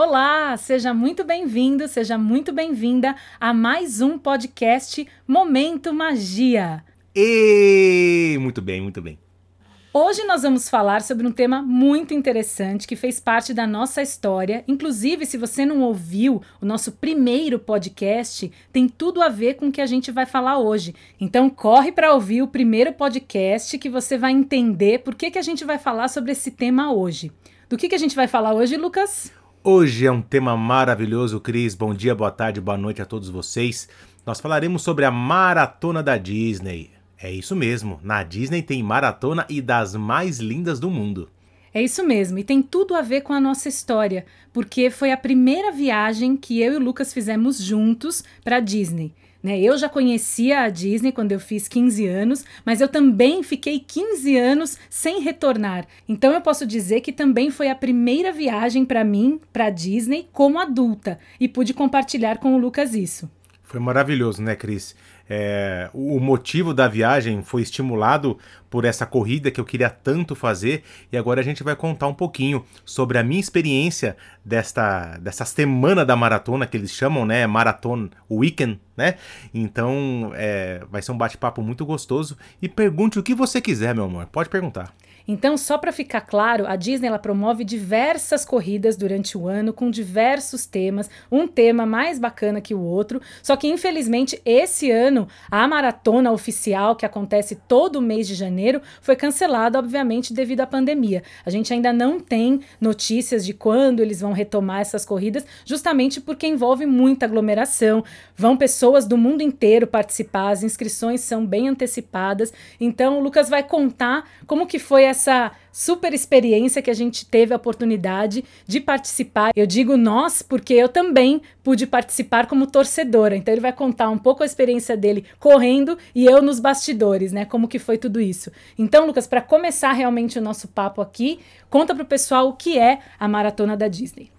Olá, seja muito bem-vindo, seja muito bem-vinda a mais um podcast Momento Magia. E muito bem, muito bem. Hoje nós vamos falar sobre um tema muito interessante que fez parte da nossa história. Inclusive, se você não ouviu o nosso primeiro podcast, tem tudo a ver com o que a gente vai falar hoje. Então, corre para ouvir o primeiro podcast que você vai entender por que, que a gente vai falar sobre esse tema hoje. Do que, que a gente vai falar hoje, Lucas? Hoje é um tema maravilhoso, Cris. Bom dia, boa tarde, boa noite a todos vocês. Nós falaremos sobre a maratona da Disney. É isso mesmo, na Disney tem maratona e das mais lindas do mundo. É isso mesmo, e tem tudo a ver com a nossa história, porque foi a primeira viagem que eu e o Lucas fizemos juntos para Disney. Né? Eu já conhecia a Disney quando eu fiz 15 anos, mas eu também fiquei 15 anos sem retornar. Então eu posso dizer que também foi a primeira viagem para mim para Disney como adulta e pude compartilhar com o Lucas isso. Foi maravilhoso, né, Cris? É, o motivo da viagem foi estimulado por essa corrida que eu queria tanto fazer e agora a gente vai contar um pouquinho sobre a minha experiência desta, dessa semana da maratona que eles chamam, né, Marathon Weekend, né? Então é, vai ser um bate-papo muito gostoso e pergunte o que você quiser, meu amor. Pode perguntar. Então, só para ficar claro, a Disney ela promove diversas corridas durante o ano com diversos temas, um tema mais bacana que o outro. Só que infelizmente esse ano a maratona oficial que acontece todo mês de janeiro foi cancelada, obviamente, devido à pandemia. A gente ainda não tem notícias de quando eles vão retomar essas corridas, justamente porque envolve muita aglomeração. Vão pessoas do mundo inteiro participar, as inscrições são bem antecipadas. Então, o Lucas vai contar como que foi essa essa super experiência que a gente teve a oportunidade de participar. Eu digo nós porque eu também pude participar como torcedora. Então ele vai contar um pouco a experiência dele correndo e eu nos bastidores, né? Como que foi tudo isso. Então, Lucas, para começar realmente o nosso papo aqui, conta para o pessoal o que é a maratona da Disney.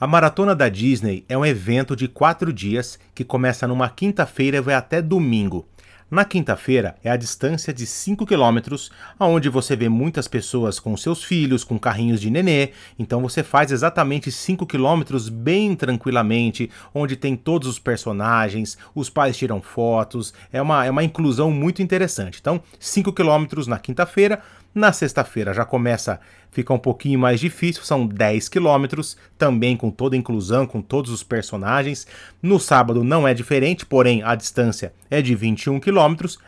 A Maratona da Disney é um evento de quatro dias que começa numa quinta-feira e vai até domingo. Na quinta-feira é a distância de 5 km, onde você vê muitas pessoas com seus filhos, com carrinhos de nenê, então você faz exatamente 5 km bem tranquilamente, onde tem todos os personagens, os pais tiram fotos, é uma, é uma inclusão muito interessante. Então, 5 km na quinta-feira, na sexta-feira já começa, fica um pouquinho mais difícil, são 10 quilômetros, também com toda a inclusão, com todos os personagens. No sábado não é diferente, porém a distância é de 21 quilômetros,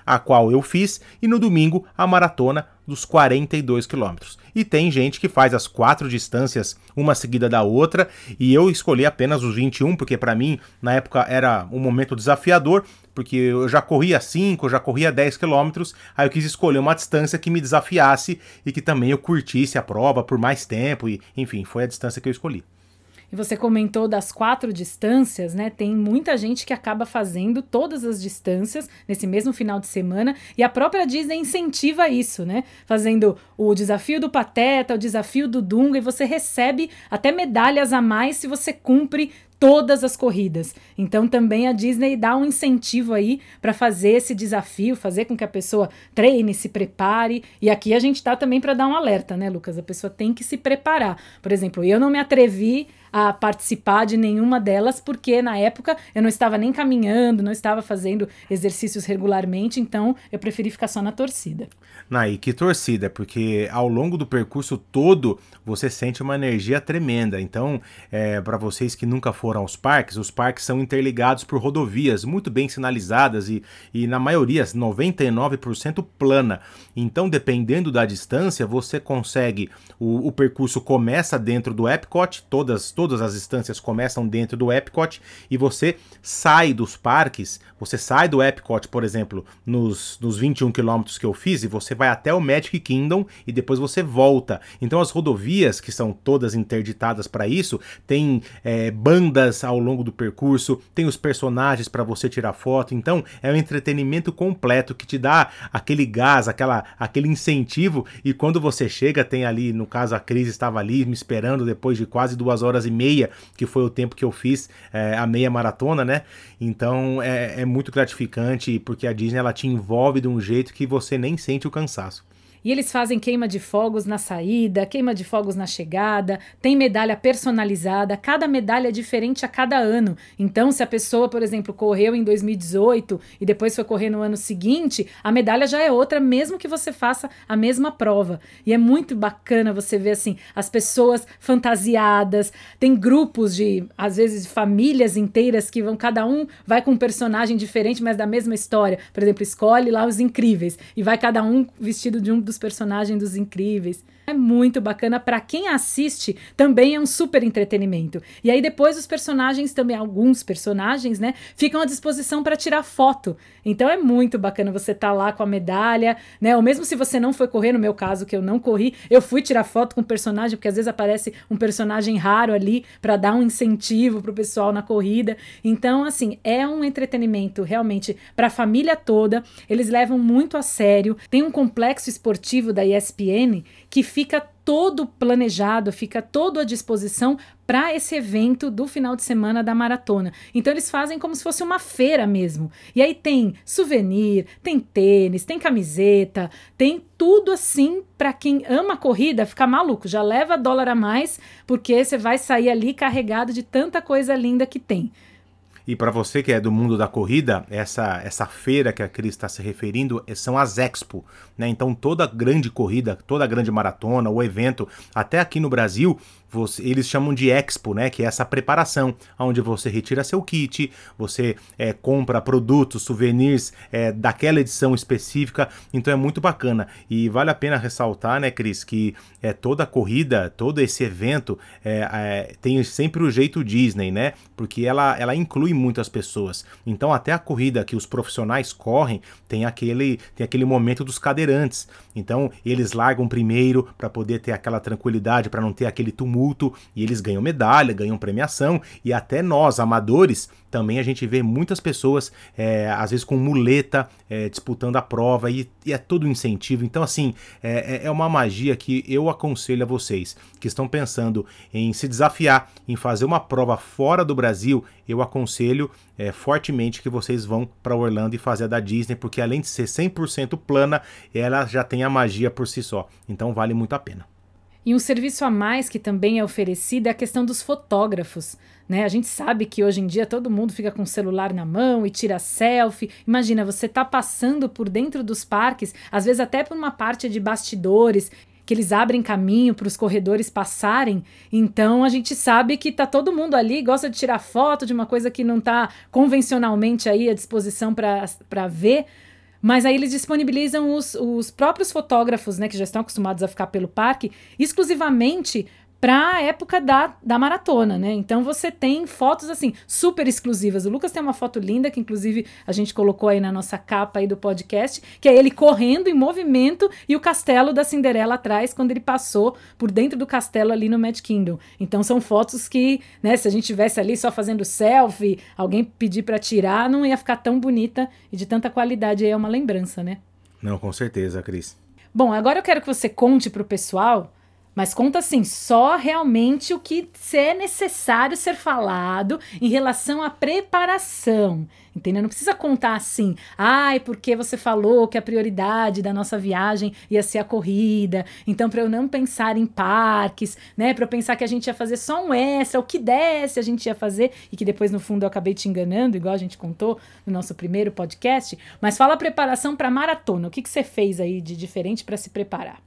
a qual eu fiz, e no domingo a maratona dos 42 quilômetros. E tem gente que faz as quatro distâncias, uma seguida da outra, e eu escolhi apenas os 21, porque para mim, na época, era um momento desafiador, porque eu já corria 5, já corria 10 quilômetros, aí eu quis escolher uma distância que me desafiasse e que também eu curtisse a prova por mais tempo, e enfim, foi a distância que eu escolhi. E você comentou das quatro distâncias, né? Tem muita gente que acaba fazendo todas as distâncias nesse mesmo final de semana e a própria Disney incentiva isso, né? Fazendo o desafio do Pateta, o desafio do Dunga e você recebe até medalhas a mais se você cumpre todas as corridas. Então também a Disney dá um incentivo aí para fazer esse desafio, fazer com que a pessoa treine, se prepare. E aqui a gente está também para dar um alerta, né, Lucas? A pessoa tem que se preparar. Por exemplo, eu não me atrevi a participar de nenhuma delas, porque na época eu não estava nem caminhando, não estava fazendo exercícios regularmente, então eu preferi ficar só na torcida. Na e que torcida, porque ao longo do percurso todo você sente uma energia tremenda. Então, é, para vocês que nunca foram aos parques, os parques são interligados por rodovias muito bem sinalizadas e, e na maioria, 99% plana. Então, dependendo da distância, você consegue. O, o percurso começa dentro do Epcot, todas, todas as instâncias começam dentro do Epcot e você sai dos parques, você sai do Epcot, por exemplo, nos, nos 21 quilômetros que eu fiz, e você vai até o Magic Kingdom e depois você volta. Então as rodovias, que são todas interditadas para isso, tem é, bandas ao longo do percurso, tem os personagens para você tirar foto. Então é um entretenimento completo que te dá aquele gás, aquela, aquele incentivo. E quando você chega, tem ali, no caso a Cris estava ali me esperando depois de quase duas horas e meia, que foi o tempo que eu fiz é, a meia maratona, né? Então é, é muito gratificante porque a Disney ela te envolve de um jeito que você nem sente o cansaço. E eles fazem queima de fogos na saída, queima de fogos na chegada, tem medalha personalizada, cada medalha é diferente a cada ano. Então, se a pessoa, por exemplo, correu em 2018 e depois foi correr no ano seguinte, a medalha já é outra, mesmo que você faça a mesma prova. E é muito bacana você ver assim, as pessoas fantasiadas, tem grupos de, às vezes, famílias inteiras que vão, cada um vai com um personagem diferente, mas da mesma história. Por exemplo, escolhe lá os incríveis e vai cada um vestido de um dos personagens dos incríveis. É muito bacana para quem assiste, também é um super entretenimento. E aí depois os personagens também alguns personagens, né, ficam à disposição para tirar foto. Então é muito bacana você estar tá lá com a medalha, né? Ou mesmo se você não foi correr, no meu caso que eu não corri, eu fui tirar foto com o personagem, porque às vezes aparece um personagem raro ali para dar um incentivo pro pessoal na corrida. Então, assim, é um entretenimento realmente para a família toda. Eles levam muito a sério. Tem um complexo esportivo da ESPN que fica todo planejado, fica todo à disposição para esse evento do final de semana da maratona. Então eles fazem como se fosse uma feira mesmo. E aí tem souvenir, tem tênis, tem camiseta, tem tudo assim para quem ama corrida ficar maluco. Já leva dólar a mais porque você vai sair ali carregado de tanta coisa linda que tem. E para você que é do mundo da corrida, essa, essa feira que a Cris está se referindo eh, são as Expo. Né? Então toda grande corrida, toda grande maratona, o evento, até aqui no Brasil, você, eles chamam de expo, né? Que é essa preparação, onde você retira seu kit, você é, compra produtos, souvenirs é, daquela edição específica. Então é muito bacana e vale a pena ressaltar, né, Cris, que é toda corrida, todo esse evento é, é, tem sempre o jeito Disney, né? Porque ela, ela inclui muitas pessoas. Então até a corrida que os profissionais correm tem aquele tem aquele momento dos cadeirantes. Então eles largam primeiro para poder ter aquela tranquilidade, para não ter aquele tumulto multo e eles ganham medalha, ganham premiação e até nós, amadores, também a gente vê muitas pessoas, é, às vezes com muleta, é, disputando a prova e, e, é todo um incentivo. Então, assim, é, é, é uma magia que eu aconselho a vocês que estão pensando em se desafiar, em fazer uma prova fora do Brasil. Eu aconselho é, fortemente que vocês vão para Orlando e fazer a da Disney, porque além de ser 100% plana, ela já tem a magia por si só. Então, vale muito a pena. E um serviço a mais que também é oferecido é a questão dos fotógrafos. Né? A gente sabe que hoje em dia todo mundo fica com o celular na mão e tira selfie. Imagina, você tá passando por dentro dos parques, às vezes até por uma parte de bastidores, que eles abrem caminho para os corredores passarem. Então a gente sabe que tá todo mundo ali, gosta de tirar foto de uma coisa que não está convencionalmente aí à disposição para ver. Mas aí eles disponibilizam os, os próprios fotógrafos, né, que já estão acostumados a ficar pelo parque, exclusivamente para a época da, da maratona, né? Então você tem fotos assim super exclusivas. O Lucas tem uma foto linda que inclusive a gente colocou aí na nossa capa aí do podcast, que é ele correndo em movimento e o castelo da Cinderela atrás quando ele passou por dentro do castelo ali no Mad Kingdom. Então são fotos que, né, se a gente tivesse ali só fazendo selfie, alguém pedir para tirar, não ia ficar tão bonita e de tanta qualidade aí é uma lembrança, né? Não, com certeza, Cris. Bom, agora eu quero que você conte para o pessoal mas conta assim, só realmente o que é necessário ser falado em relação à preparação. Entendeu? Não precisa contar assim, ai, porque você falou que a prioridade da nossa viagem ia ser a corrida. Então, para eu não pensar em parques, né? Para eu pensar que a gente ia fazer só um extra, o que desse a gente ia fazer, e que depois, no fundo, eu acabei te enganando, igual a gente contou no nosso primeiro podcast. Mas fala preparação para maratona. O que, que você fez aí de diferente para se preparar?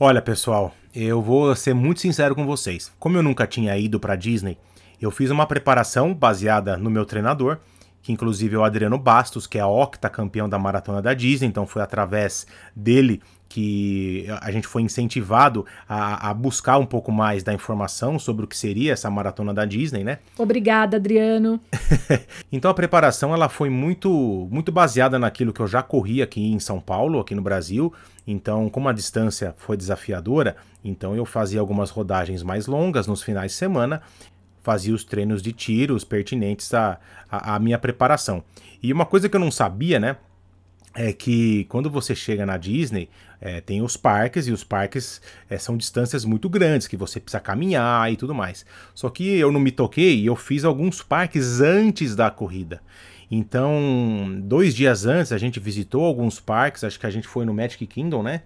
Olha, pessoal, eu vou ser muito sincero com vocês. Como eu nunca tinha ido para Disney, eu fiz uma preparação baseada no meu treinador, que inclusive é o Adriano Bastos, que é a octa campeão da maratona da Disney, então foi através dele que a gente foi incentivado a, a, buscar um pouco mais da informação sobre o que seria essa maratona da Disney, né? Obrigada, Adriano. então a preparação ela foi muito muito baseada naquilo que eu já corri aqui em São Paulo, aqui no Brasil. Então, como a distância foi desafiadora, então eu fazia algumas rodagens mais longas nos finais de semana, fazia os treinos de tiros pertinentes à, à, à minha preparação. E uma coisa que eu não sabia, né? É que quando você chega na Disney, é, tem os parques, e os parques é, são distâncias muito grandes, que você precisa caminhar e tudo mais. Só que eu não me toquei e eu fiz alguns parques antes da corrida. Então, dois dias antes, a gente visitou alguns parques, acho que a gente foi no Magic Kingdom, né?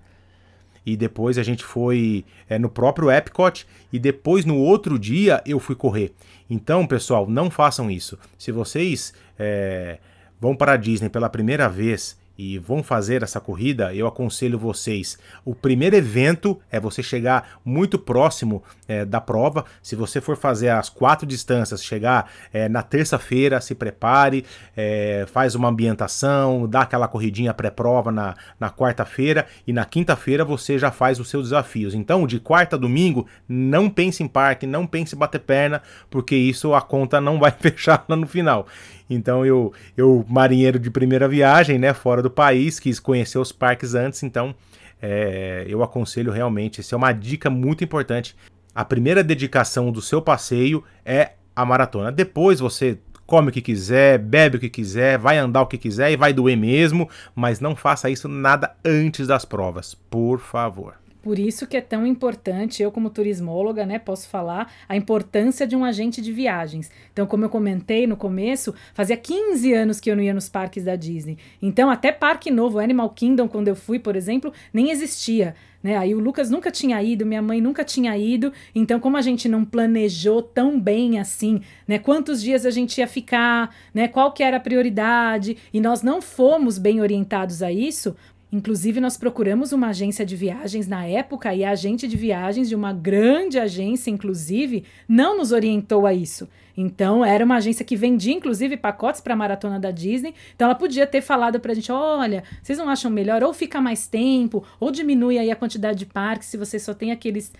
e depois a gente foi é, no próprio Epcot e depois no outro dia eu fui correr. Então, pessoal, não façam isso. Se vocês é, vão para a Disney pela primeira vez e vão fazer essa corrida, eu aconselho vocês. O primeiro evento é você chegar muito próximo é, da prova. Se você for fazer as quatro distâncias, chegar é, na terça-feira, se prepare, é, faz uma ambientação, dá aquela corridinha pré-prova na, na quarta-feira e na quinta-feira você já faz os seus desafios. Então, de quarta a domingo, não pense em parque, não pense em bater perna, porque isso a conta não vai fechar lá no final. Então eu, eu marinheiro de primeira viagem, né, fora do país, quis conhecer os parques antes, então é, eu aconselho realmente, isso é uma dica muito importante. A primeira dedicação do seu passeio é a maratona. Depois você come o que quiser, bebe o que quiser, vai andar o que quiser e vai doer mesmo, mas não faça isso nada antes das provas, por favor. Por isso que é tão importante, eu como turismóloga, né, posso falar a importância de um agente de viagens. Então, como eu comentei no começo, fazia 15 anos que eu não ia nos parques da Disney. Então, até parque novo, Animal Kingdom, quando eu fui, por exemplo, nem existia. Né? Aí o Lucas nunca tinha ido, minha mãe nunca tinha ido. Então, como a gente não planejou tão bem assim, né? Quantos dias a gente ia ficar, né? Qual que era a prioridade? E nós não fomos bem orientados a isso, Inclusive, nós procuramos uma agência de viagens na época e a agente de viagens de uma grande agência, inclusive, não nos orientou a isso. Então, era uma agência que vendia, inclusive, pacotes para a maratona da Disney. Então, ela podia ter falado para a gente: olha, vocês não acham melhor ou ficar mais tempo, ou diminui aí a quantidade de parques se você só tem aqueles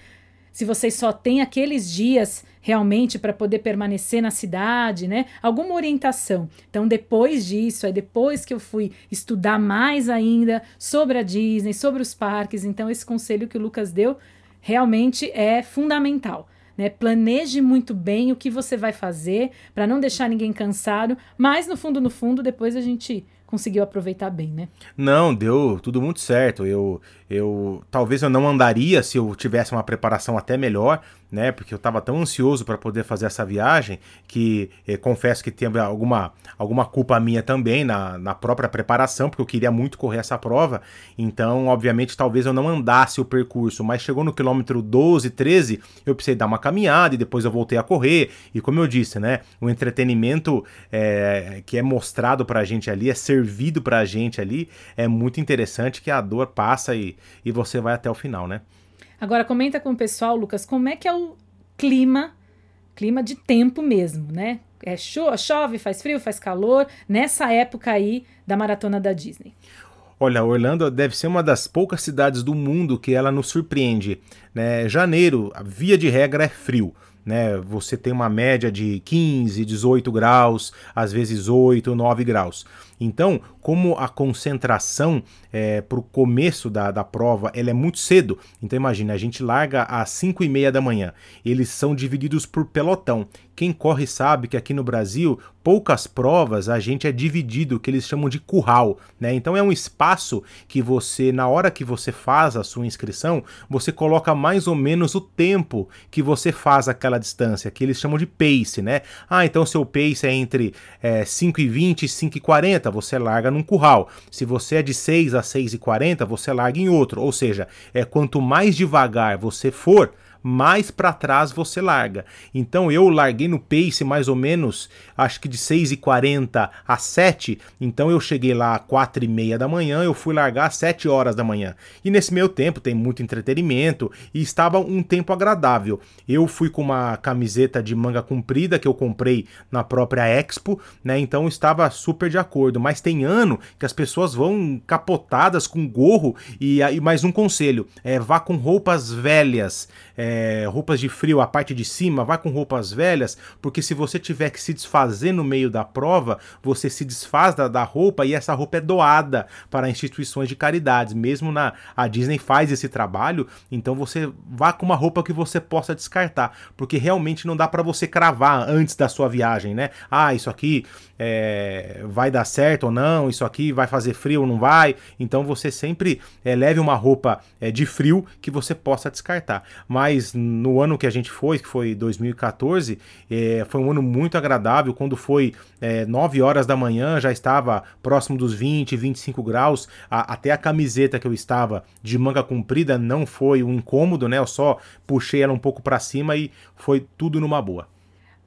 se vocês só têm aqueles dias realmente para poder permanecer na cidade, né? Alguma orientação. Então, depois disso, aí depois que eu fui estudar mais ainda sobre a Disney, sobre os parques, então esse conselho que o Lucas deu realmente é fundamental. Né? Planeje muito bem o que você vai fazer para não deixar ninguém cansado, mas no fundo, no fundo, depois a gente conseguiu aproveitar bem, né? Não, deu tudo muito certo. Eu, eu talvez eu não andaria se eu tivesse uma preparação até melhor, né? Porque eu estava tão ansioso para poder fazer essa viagem que eh, confesso que teve alguma, alguma culpa minha também na, na própria preparação, porque eu queria muito correr essa prova. Então, obviamente, talvez eu não andasse o percurso, mas chegou no quilômetro 12, 13, eu precisei dar uma caminhada e depois eu voltei a correr. E como eu disse, né? O entretenimento é, que é mostrado para a gente ali, é servido para a gente ali, é muito interessante que a dor passa e, e você vai até o final, né? Agora comenta com o pessoal, Lucas, como é que é o clima, clima de tempo mesmo, né? É cho chove, faz frio, faz calor, nessa época aí da maratona da Disney. Olha, Orlando deve ser uma das poucas cidades do mundo que ela nos surpreende. Né? Janeiro, via de regra, é frio. Né? Você tem uma média de 15, 18 graus, às vezes 8, 9 graus. Então, como a concentração é, para o começo da, da prova ela é muito cedo, então imagina, a gente larga às 5 e meia da manhã. Eles são divididos por pelotão. Quem corre sabe que aqui no Brasil, poucas provas a gente é dividido, que eles chamam de curral. Né? Então é um espaço que você, na hora que você faz a sua inscrição, você coloca mais ou menos o tempo que você faz aquela distância, que eles chamam de pace. Né? Ah, então seu pace é entre é, 5 e 20 e 5 e 40 você larga num curral. Se você é de 6 a 6 e 40, você larga em outro. Ou seja, é quanto mais devagar você for, mais para trás você larga. Então eu larguei no pace mais ou menos, acho que de 6h40 a 7, então eu cheguei lá às 4 e meia da manhã, eu fui largar às 7 horas da manhã. E nesse meio tempo tem muito entretenimento e estava um tempo agradável. Eu fui com uma camiseta de manga comprida que eu comprei na própria Expo, né? Então estava super de acordo. Mas tem ano que as pessoas vão capotadas com gorro e, aí mais um conselho, é, vá com roupas velhas. É, é, roupas de frio, a parte de cima, vai com roupas velhas, porque se você tiver que se desfazer no meio da prova, você se desfaz da, da roupa e essa roupa é doada para instituições de caridades. Mesmo na a Disney faz esse trabalho, então você vá com uma roupa que você possa descartar, porque realmente não dá para você cravar antes da sua viagem, né? Ah, isso aqui é, vai dar certo ou não, isso aqui vai fazer frio ou não vai. Então você sempre é, leve uma roupa é, de frio que você possa descartar. Mas no ano que a gente foi, que foi 2014, é, foi um ano muito agradável. Quando foi é, 9 horas da manhã, já estava próximo dos 20, 25 graus. A, até a camiseta que eu estava de manga comprida não foi um incômodo, né? Eu só puxei ela um pouco para cima e foi tudo numa boa.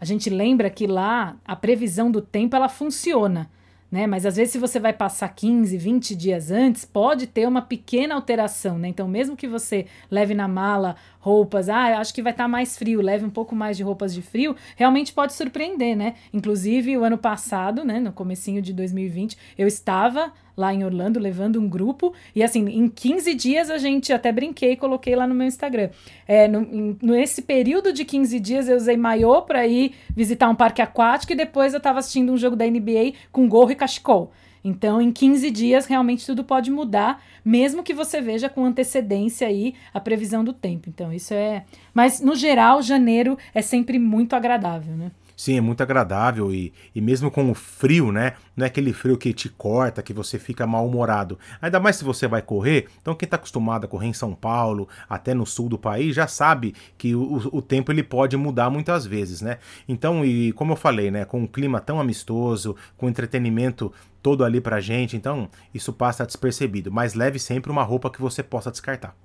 A gente lembra que lá a previsão do tempo ela funciona né? Mas às vezes, se você vai passar 15, 20 dias antes, pode ter uma pequena alteração, né? Então, mesmo que você leve na mala roupas, ah, acho que vai estar tá mais frio, leve um pouco mais de roupas de frio, realmente pode surpreender, né? Inclusive, o ano passado, né, no comecinho de 2020, eu estava lá em Orlando levando um grupo e assim, em 15 dias a gente até brinquei e coloquei lá no meu Instagram. É, no, em, nesse período de 15 dias eu usei maiô para ir visitar um parque aquático e depois eu estava assistindo um jogo da NBA com gorro e cachecol. Então, em 15 dias, realmente tudo pode mudar, mesmo que você veja com antecedência aí a previsão do tempo. Então, isso é. Mas, no geral, janeiro é sempre muito agradável, né? Sim, é muito agradável e, e mesmo com o frio, né? Não é aquele frio que te corta, que você fica mal-humorado. Ainda mais se você vai correr. Então, quem está acostumado a correr em São Paulo, até no sul do país, já sabe que o, o tempo ele pode mudar muitas vezes, né? Então, e como eu falei, né? Com um clima tão amistoso, com entretenimento todo ali pra gente, então isso passa despercebido. Mas leve sempre uma roupa que você possa descartar.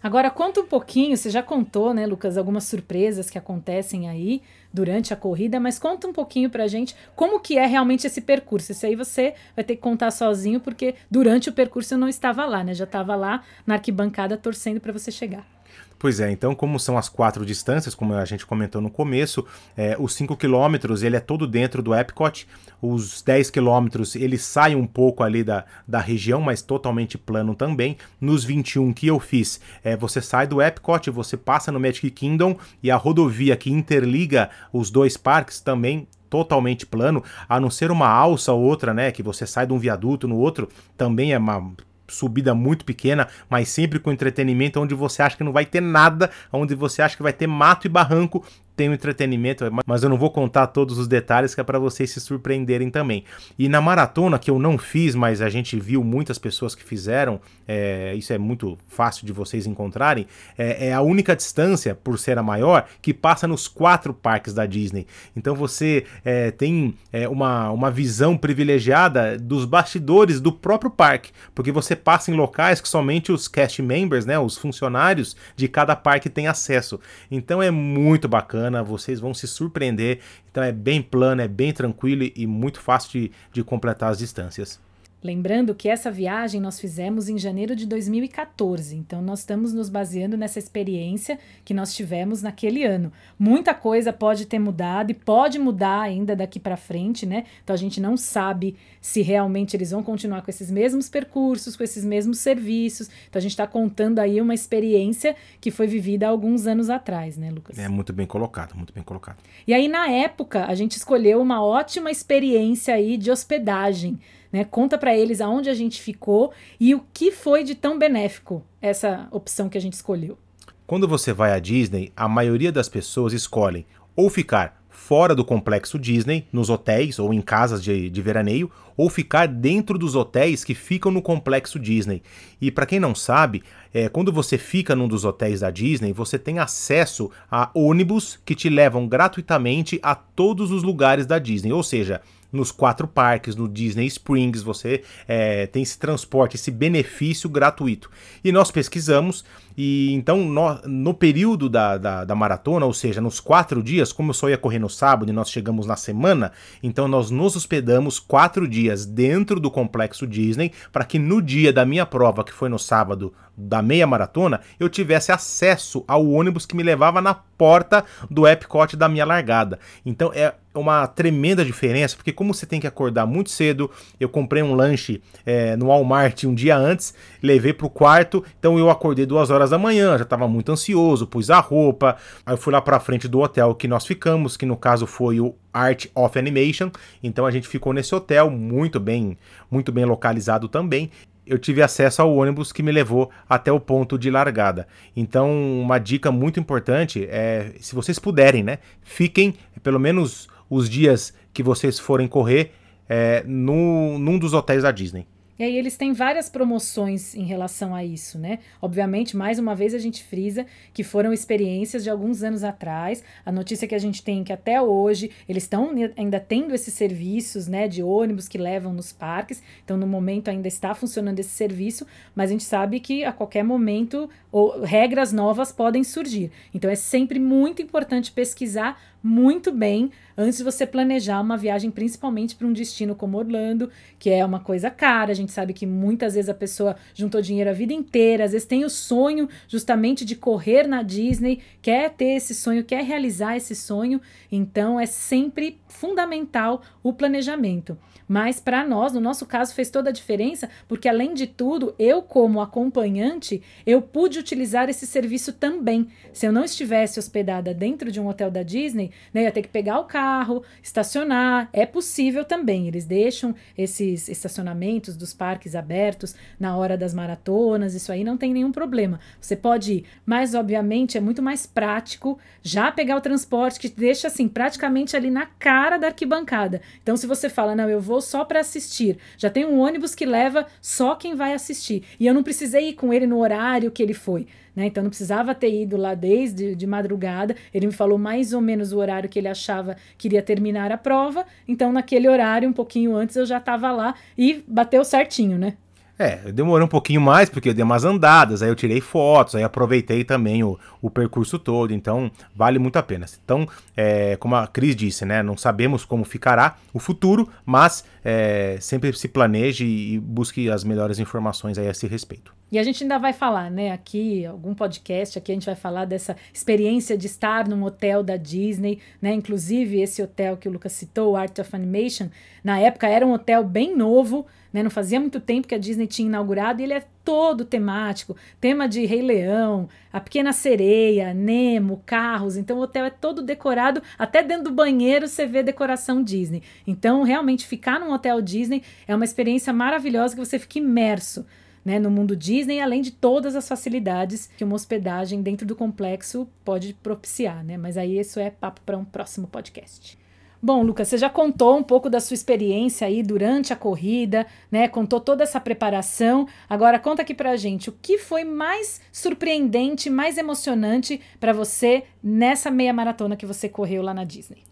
Agora conta um pouquinho, você já contou, né, Lucas, algumas surpresas que acontecem aí durante a corrida, mas conta um pouquinho pra gente como que é realmente esse percurso. Isso aí você vai ter que contar sozinho, porque durante o percurso eu não estava lá, né? Já estava lá na arquibancada torcendo para você chegar. Pois é, então como são as quatro distâncias, como a gente comentou no começo, é, os 5 quilômetros ele é todo dentro do Epcot, os 10 quilômetros ele sai um pouco ali da, da região, mas totalmente plano também. Nos 21 que eu fiz, é, você sai do Epcot, você passa no Magic Kingdom e a rodovia que interliga os dois parques também totalmente plano, a não ser uma alça ou outra, né, que você sai de um viaduto no outro, também é uma subida muito pequena, mas sempre com entretenimento, onde você acha que não vai ter nada, onde você acha que vai ter mato e barranco, tem um entretenimento, mas eu não vou contar todos os detalhes que é para vocês se surpreenderem também. E na maratona, que eu não fiz, mas a gente viu muitas pessoas que fizeram, é, isso é muito fácil de vocês encontrarem, é, é, a única distância, por ser a maior, que passa nos quatro parques da Disney. Então você é, tem é, uma, uma visão privilegiada dos bastidores do próprio parque, porque você passa em locais que somente os cast members, né, os funcionários de cada parque têm acesso. Então é muito bacana bacana, vocês vão se surpreender. Então é bem plano, é bem tranquilo e muito fácil de, de completar as distâncias. Lembrando que essa viagem nós fizemos em janeiro de 2014, então nós estamos nos baseando nessa experiência que nós tivemos naquele ano. Muita coisa pode ter mudado e pode mudar ainda daqui para frente, né? Então a gente não sabe se realmente eles vão continuar com esses mesmos percursos, com esses mesmos serviços. Então a gente está contando aí uma experiência que foi vivida há alguns anos atrás, né, Lucas? É muito bem colocado, muito bem colocado. E aí na época a gente escolheu uma ótima experiência aí de hospedagem. Né? Conta para eles aonde a gente ficou e o que foi de tão benéfico essa opção que a gente escolheu. Quando você vai à Disney, a maioria das pessoas escolhem ou ficar fora do complexo Disney, nos hotéis ou em casas de, de veraneio, ou ficar dentro dos hotéis que ficam no complexo Disney. E para quem não sabe, é, quando você fica num dos hotéis da Disney, você tem acesso a ônibus que te levam gratuitamente a todos os lugares da Disney, ou seja, nos quatro parques, no Disney Springs, você é, tem esse transporte, esse benefício gratuito. E nós pesquisamos, e então no, no período da, da, da, maratona, ou seja, nos quatro dias, como eu só ia correr no sábado e nós chegamos na semana, então nós nos hospedamos quatro dias dentro do complexo Disney, para que no dia da minha prova, que foi no sábado da meia maratona, eu tivesse acesso ao ônibus que me levava na porta do Epcot da minha largada. Então é uma tremenda diferença, porque como você tem que acordar muito cedo, eu comprei um lanche é, no Walmart um dia antes, levei para o quarto, então eu acordei duas horas da manhã, já estava muito ansioso, pus a roupa, aí eu fui lá para frente do hotel que nós ficamos, que no caso foi o Art of Animation, então a gente ficou nesse hotel muito bem, muito bem localizado também eu tive acesso ao ônibus que me levou até o ponto de largada. Então, uma dica muito importante é, se vocês puderem, né, fiquem pelo menos os dias que vocês forem correr é, no, num dos hotéis da Disney. E aí eles têm várias promoções em relação a isso, né? Obviamente, mais uma vez a gente frisa que foram experiências de alguns anos atrás. A notícia que a gente tem é que até hoje eles estão ainda tendo esses serviços, né, de ônibus que levam nos parques. Então, no momento ainda está funcionando esse serviço, mas a gente sabe que a qualquer momento ou, regras novas podem surgir. Então, é sempre muito importante pesquisar muito bem antes de você planejar uma viagem, principalmente para um destino como Orlando, que é uma coisa cara. A gente sabe que muitas vezes a pessoa juntou dinheiro a vida inteira, às vezes tem o sonho justamente de correr na Disney, quer ter esse sonho, quer realizar esse sonho. Então é sempre fundamental o planejamento. Mas para nós, no nosso caso, fez toda a diferença, porque além de tudo, eu como acompanhante, eu pude utilizar esse serviço também. Se eu não estivesse hospedada dentro de um hotel da Disney, né, eu ia ter que pegar o carro, estacionar. É possível também. Eles deixam esses estacionamentos dos parques abertos na hora das maratonas, isso aí não tem nenhum problema. Você pode ir, mas obviamente é muito mais prático já pegar o transporte que deixa assim praticamente ali na cara da arquibancada. Então se você fala, não, eu vou vou só para assistir. Já tem um ônibus que leva só quem vai assistir. E eu não precisei ir com ele no horário que ele foi. Né? Então não precisava ter ido lá desde de madrugada. Ele me falou mais ou menos o horário que ele achava que iria terminar a prova. Então, naquele horário, um pouquinho antes, eu já estava lá e bateu certinho, né? É, eu demorei um pouquinho mais, porque eu dei umas andadas, aí eu tirei fotos, aí aproveitei também o, o percurso todo, então vale muito a pena. Então, é, como a Cris disse, né, não sabemos como ficará o futuro, mas é, sempre se planeje e busque as melhores informações aí a esse respeito. E a gente ainda vai falar, né, aqui, algum podcast aqui, a gente vai falar dessa experiência de estar num hotel da Disney, né, inclusive esse hotel que o Lucas citou, o Art of Animation, na época era um hotel bem novo, né? Não fazia muito tempo que a Disney tinha inaugurado e ele é todo temático. Tema de Rei Leão, A Pequena Sereia, Nemo, carros. Então o hotel é todo decorado. Até dentro do banheiro você vê decoração Disney. Então realmente ficar num hotel Disney é uma experiência maravilhosa que você fica imerso. Né, no mundo Disney, além de todas as facilidades que uma hospedagem dentro do complexo pode propiciar, né? Mas aí isso é papo para um próximo podcast. Bom, Lucas, você já contou um pouco da sua experiência aí durante a corrida, né? Contou toda essa preparação. Agora conta aqui pra gente o que foi mais surpreendente, mais emocionante para você nessa meia maratona que você correu lá na Disney.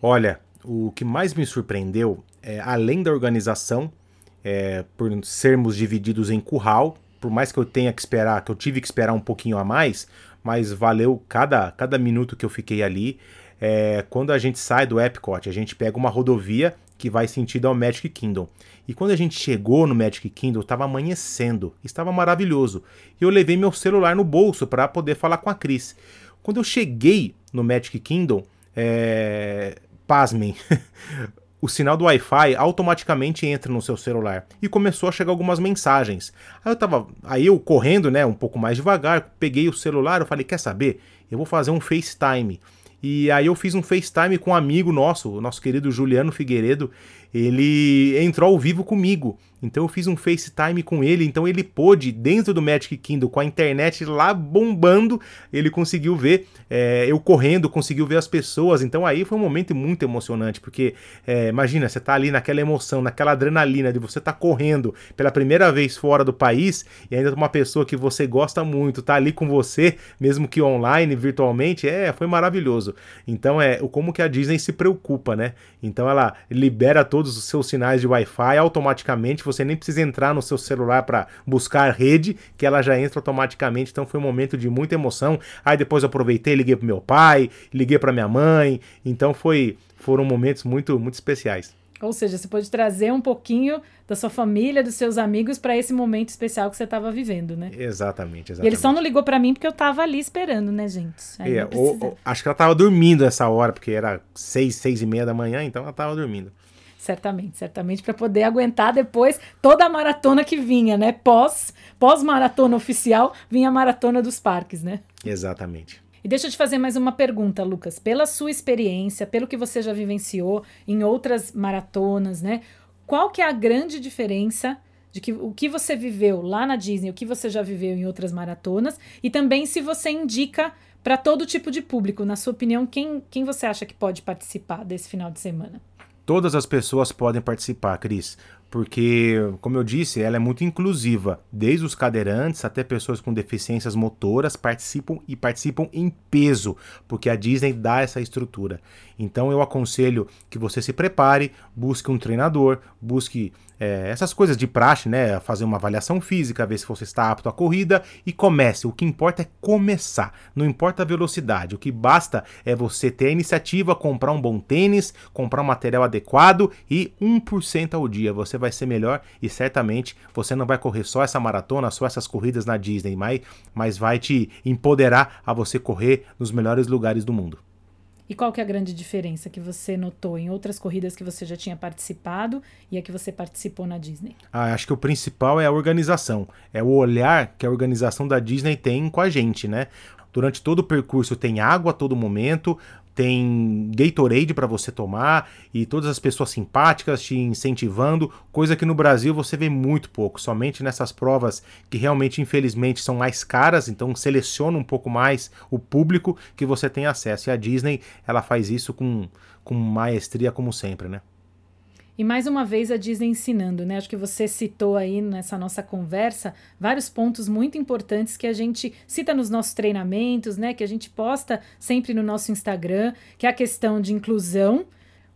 Olha, o que mais me surpreendeu, é, além da organização, é, por sermos divididos em curral, por mais que eu tenha que esperar, que eu tive que esperar um pouquinho a mais, mas valeu cada, cada minuto que eu fiquei ali é, quando a gente sai do Epcot, a gente pega uma rodovia que vai sentido ao Magic Kingdom. E quando a gente chegou no Magic Kingdom, estava amanhecendo, estava maravilhoso. E eu levei meu celular no bolso para poder falar com a Cris. Quando eu cheguei no Magic Kingdom, é... pasmem, o sinal do Wi-Fi automaticamente entra no seu celular e começou a chegar algumas mensagens. Aí eu tava, aí eu correndo, né, um pouco mais devagar, peguei o celular, eu falei, quer saber? Eu vou fazer um FaceTime. E aí eu fiz um FaceTime com um amigo nosso, o nosso querido Juliano Figueiredo. Ele entrou ao vivo comigo. Então eu fiz um FaceTime com ele, então ele pôde, dentro do Magic Kingdom, com a internet lá bombando, ele conseguiu ver é, eu correndo, conseguiu ver as pessoas. Então aí foi um momento muito emocionante, porque é, imagina, você tá ali naquela emoção, naquela adrenalina de você tá correndo pela primeira vez fora do país e ainda uma pessoa que você gosta muito tá ali com você, mesmo que online, virtualmente, é, foi maravilhoso. Então é como que a Disney se preocupa, né? Então ela libera todos os seus sinais de Wi-Fi automaticamente, você nem precisa entrar no seu celular para buscar rede, que ela já entra automaticamente. Então foi um momento de muita emoção. Aí depois eu aproveitei, liguei pro meu pai, liguei para minha mãe. Então foi foram momentos muito muito especiais. Ou seja, você pode trazer um pouquinho da sua família, dos seus amigos para esse momento especial que você estava vivendo, né? Exatamente, exatamente. E ele só não ligou para mim porque eu estava ali esperando, né, gente? É, ou, ou, acho que ela estava dormindo essa hora, porque era seis, seis e meia da manhã, então ela estava dormindo. Certamente, certamente, para poder aguentar depois toda a maratona que vinha, né? Pós, pós maratona oficial, vinha a maratona dos parques, né? Exatamente. E deixa eu te fazer mais uma pergunta, Lucas. Pela sua experiência, pelo que você já vivenciou em outras maratonas, né? Qual que é a grande diferença de que o que você viveu lá na Disney, o que você já viveu em outras maratonas, e também se você indica para todo tipo de público, na sua opinião, quem, quem você acha que pode participar desse final de semana? Todas as pessoas podem participar, Cris porque, como eu disse, ela é muito inclusiva. Desde os cadeirantes até pessoas com deficiências motoras participam e participam em peso, porque a Disney dá essa estrutura. Então eu aconselho que você se prepare, busque um treinador, busque é, essas coisas de praxe, né? Fazer uma avaliação física, ver se você está apto à corrida e comece. O que importa é começar, não importa a velocidade. O que basta é você ter a iniciativa, comprar um bom tênis, comprar um material adequado e 1% ao dia. Você vai ser melhor e certamente você não vai correr só essa maratona, só essas corridas na Disney, mas, mas vai te empoderar a você correr nos melhores lugares do mundo. E qual que é a grande diferença que você notou em outras corridas que você já tinha participado e a que você participou na Disney? Ah, acho que o principal é a organização. É o olhar que a organização da Disney tem com a gente, né? Durante todo o percurso tem água a todo momento, tem Gatorade para você tomar e todas as pessoas simpáticas te incentivando, coisa que no Brasil você vê muito pouco, somente nessas provas que realmente, infelizmente, são mais caras, então seleciona um pouco mais o público que você tem acesso. E a Disney, ela faz isso com, com maestria, como sempre, né? E mais uma vez a Disney ensinando, né? Acho que você citou aí nessa nossa conversa vários pontos muito importantes que a gente cita nos nossos treinamentos, né? Que a gente posta sempre no nosso Instagram, que é a questão de inclusão,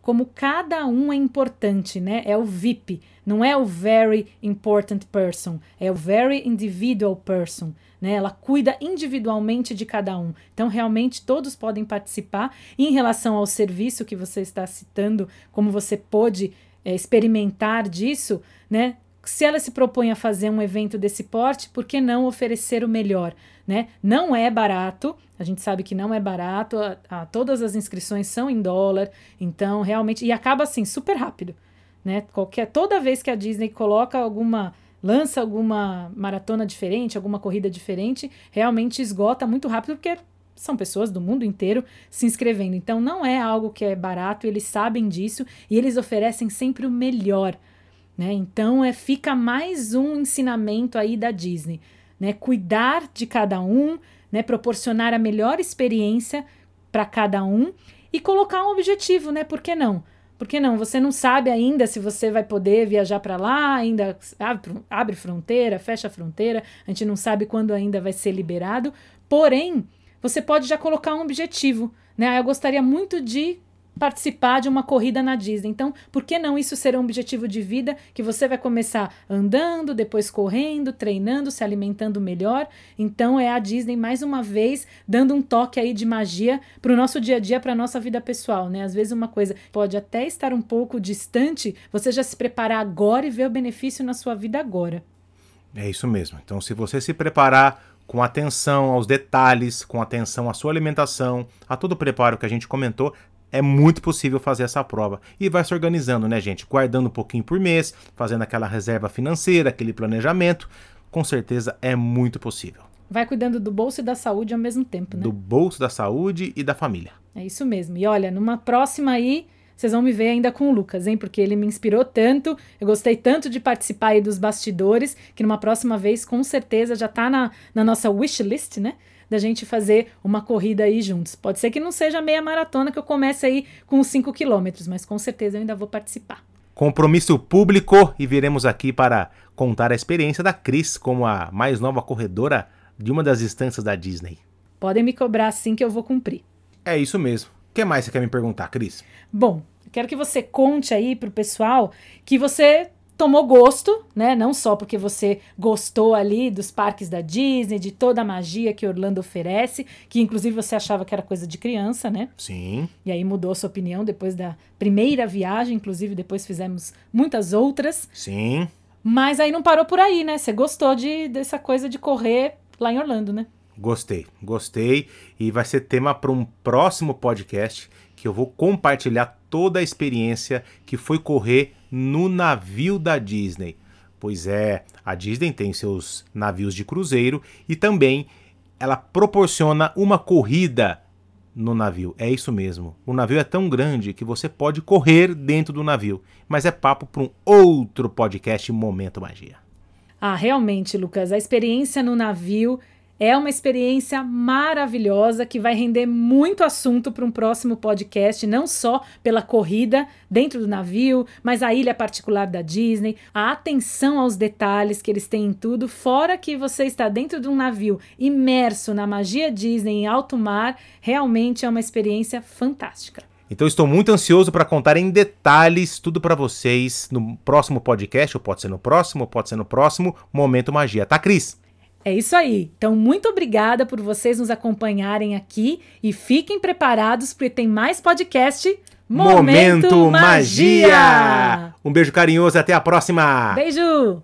como cada um é importante, né? É o VIP, não é o very important person, é o very individual person, né? Ela cuida individualmente de cada um. Então, realmente todos podem participar. E em relação ao serviço que você está citando, como você pôde é, experimentar disso, né? Se ela se propõe a fazer um evento desse porte, por que não oferecer o melhor? Né? Não é barato, a gente sabe que não é barato, a, a, todas as inscrições são em dólar, então realmente. E acaba assim, super rápido. Né? Qualquer, toda vez que a Disney coloca alguma. lança alguma maratona diferente, alguma corrida diferente, realmente esgota muito rápido, porque são pessoas do mundo inteiro se inscrevendo. Então não é algo que é barato, eles sabem disso e eles oferecem sempre o melhor. Né? Então é, fica mais um ensinamento aí da Disney. Né? Cuidar de cada um, né? proporcionar a melhor experiência para cada um e colocar um objetivo, né? Por que não? Por que não? Você não sabe ainda se você vai poder viajar para lá, ainda abre, abre fronteira, fecha fronteira, a gente não sabe quando ainda vai ser liberado. Porém, você pode já colocar um objetivo, né? Ah, eu gostaria muito de participar de uma corrida na Disney. Então, por que não isso ser um objetivo de vida que você vai começar andando, depois correndo, treinando, se alimentando melhor? Então, é a Disney mais uma vez dando um toque aí de magia para o nosso dia a dia, para nossa vida pessoal, né? Às vezes uma coisa pode até estar um pouco distante, você já se preparar agora e ver o benefício na sua vida agora. É isso mesmo. Então, se você se preparar com atenção aos detalhes, com atenção à sua alimentação, a todo o preparo que a gente comentou, é muito possível fazer essa prova. E vai se organizando, né, gente? Guardando um pouquinho por mês, fazendo aquela reserva financeira, aquele planejamento. Com certeza é muito possível. Vai cuidando do bolso e da saúde ao mesmo tempo, né? Do bolso, da saúde e da família. É isso mesmo. E olha, numa próxima aí, vocês vão me ver ainda com o Lucas, hein? Porque ele me inspirou tanto, eu gostei tanto de participar aí dos bastidores, que numa próxima vez, com certeza, já tá na, na nossa wishlist, né? Da gente fazer uma corrida aí juntos. Pode ser que não seja meia maratona que eu comece aí com os 5 quilômetros, mas com certeza eu ainda vou participar. Compromisso público e viremos aqui para contar a experiência da Cris como a mais nova corredora de uma das instâncias da Disney. Podem me cobrar assim que eu vou cumprir. É isso mesmo que mais você quer me perguntar, Cris? Bom, quero que você conte aí pro pessoal que você tomou gosto, né? Não só porque você gostou ali dos parques da Disney, de toda a magia que Orlando oferece, que inclusive você achava que era coisa de criança, né? Sim. E aí mudou sua opinião depois da primeira viagem, inclusive depois fizemos muitas outras. Sim. Mas aí não parou por aí, né? Você gostou de dessa coisa de correr lá em Orlando, né? Gostei, gostei. E vai ser tema para um próximo podcast que eu vou compartilhar toda a experiência que foi correr no navio da Disney. Pois é, a Disney tem seus navios de cruzeiro e também ela proporciona uma corrida no navio. É isso mesmo. O navio é tão grande que você pode correr dentro do navio. Mas é papo para um outro podcast Momento Magia. Ah, realmente, Lucas, a experiência no navio É uma experiência maravilhosa que vai render muito assunto para um próximo podcast, não só pela corrida dentro do navio, mas a ilha particular da Disney, a atenção aos detalhes que eles têm em tudo, fora que você está dentro de um navio imerso na magia Disney em alto mar, realmente é uma experiência fantástica. Então estou muito ansioso para contar em detalhes tudo para vocês no próximo podcast, ou pode ser no próximo, pode ser no próximo Momento Magia, tá, Cris? É isso aí. Então, muito obrigada por vocês nos acompanharem aqui e fiquem preparados porque tem mais podcast Momento, Momento Magia. Magia! Um beijo carinhoso e até a próxima. Beijo.